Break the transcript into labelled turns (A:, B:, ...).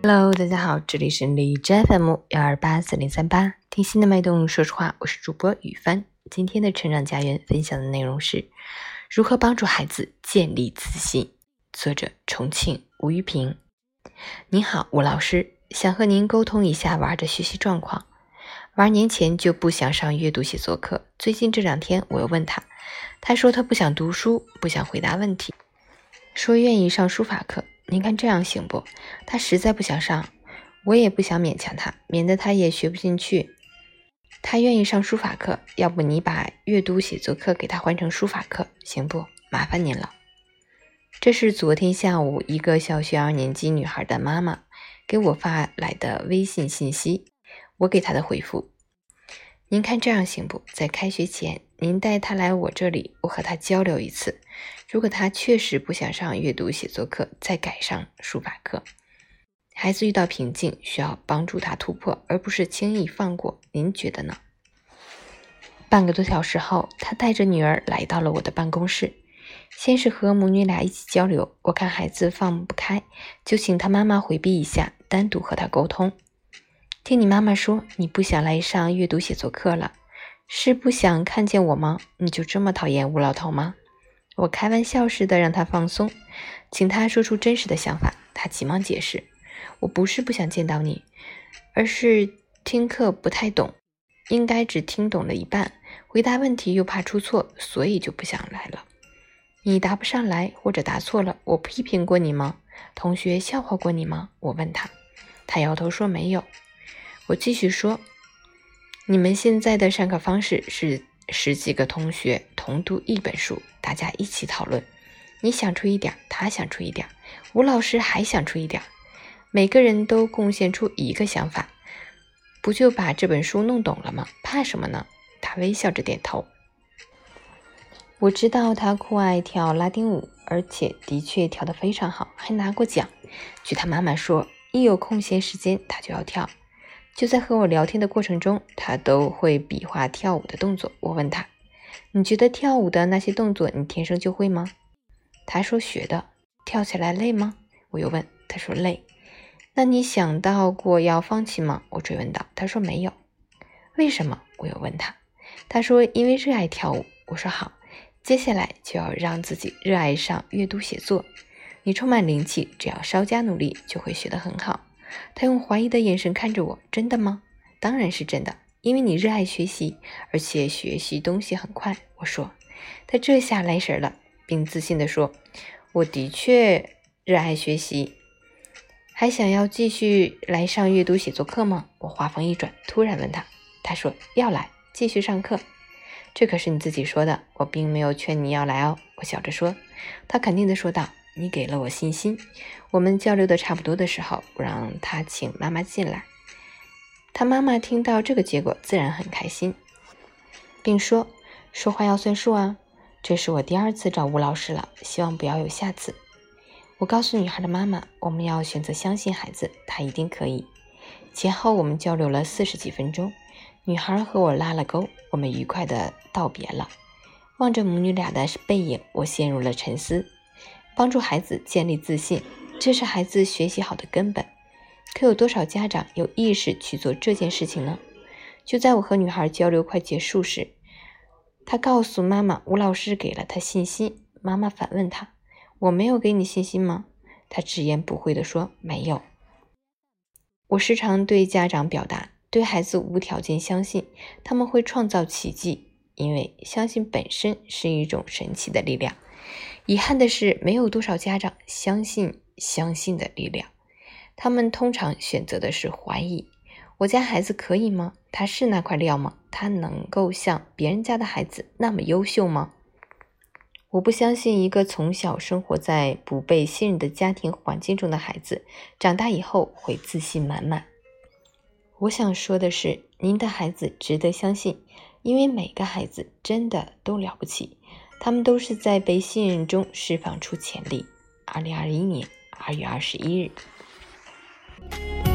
A: Hello，大家好，这里是李 JFM 幺二八四零三八，听心的脉动。说实话，我是主播雨帆。今天的成长家园分享的内容是如何帮助孩子建立自信。作者：重庆吴玉平。您好，吴老师，想和您沟通一下娃的学习状况。娃年前就不想上阅读写作课，最近这两天我又问他，他说他不想读书，不想回答问题，说愿意上书法课。您看这样行不？他实在不想上，我也不想勉强他，免得他也学不进去。他愿意上书法课，要不你把阅读写作课给他换成书法课，行不？麻烦您了。这是昨天下午一个小学二年级女孩的妈妈给我发来的微信信息，我给她的回复：您看这样行不？在开学前，您带他来我这里，我和他交流一次。如果他确实不想上阅读写作课，再改上书法课。孩子遇到瓶颈，需要帮助他突破，而不是轻易放过。您觉得呢？半个多小时后，他带着女儿来到了我的办公室，先是和母女俩一起交流。我看孩子放不开，就请他妈妈回避一下，单独和他沟通。听你妈妈说，你不想来上阅读写作课了，是不想看见我吗？你就这么讨厌吴老头吗？我开玩笑似的让他放松，请他说出真实的想法。他急忙解释：“我不是不想见到你，而是听课不太懂，应该只听懂了一半，回答问题又怕出错，所以就不想来了。你答不上来或者答错了，我批评过你吗？同学笑话过你吗？”我问他，他摇头说没有。我继续说：“你们现在的上课方式是？”十几个同学同读一本书，大家一起讨论。你想出一点，他想出一点，吴老师还想出一点，每个人都贡献出一个想法，不就把这本书弄懂了吗？怕什么呢？他微笑着点头。我知道他酷爱跳拉丁舞，而且的确跳得非常好，还拿过奖。据他妈妈说，一有空闲时间，他就要跳。就在和我聊天的过程中，他都会比划跳舞的动作。我问他：“你觉得跳舞的那些动作，你天生就会吗？”他说：“学的。”跳起来累吗？我又问。他说：“累。”那你想到过要放弃吗？我追问道。他说：“没有。”为什么？我又问他。他说：“因为热爱跳舞。”我说：“好，接下来就要让自己热爱上阅读写作。你充满灵气，只要稍加努力，就会学得很好。”他用怀疑的眼神看着我，真的吗？当然是真的，因为你热爱学习，而且学习东西很快。我说，他这下来神了，并自信地说：“我的确热爱学习，还想要继续来上阅读写作课吗？”我话锋一转，突然问他，他说要来继续上课，这可是你自己说的，我并没有劝你要来哦。我笑着说，他肯定地说道。你给了我信心。我们交流的差不多的时候，我让他请妈妈进来。他妈妈听到这个结果，自然很开心，并说：“说话要算数啊！这是我第二次找吴老师了，希望不要有下次。”我告诉女孩的妈妈：“我们要选择相信孩子，他一定可以。”前后我们交流了四十几分钟，女孩和我拉了钩，我们愉快的道别了。望着母女俩的背影，我陷入了沉思。帮助孩子建立自信，这是孩子学习好的根本。可有多少家长有意识去做这件事情呢？就在我和女孩交流快结束时，她告诉妈妈，吴老师给了她信心。妈妈反问她：“我没有给你信心吗？”她直言不讳地说：“没有。”我时常对家长表达，对孩子无条件相信，他们会创造奇迹，因为相信本身是一种神奇的力量。遗憾的是，没有多少家长相信相信的力量，他们通常选择的是怀疑。我家孩子可以吗？他是那块料吗？他能够像别人家的孩子那么优秀吗？我不相信一个从小生活在不被信任的家庭环境中的孩子，长大以后会自信满满。我想说的是，您的孩子值得相信，因为每个孩子真的都了不起。他们都是在被信任中释放出潜力。二零二一年二月二十一日。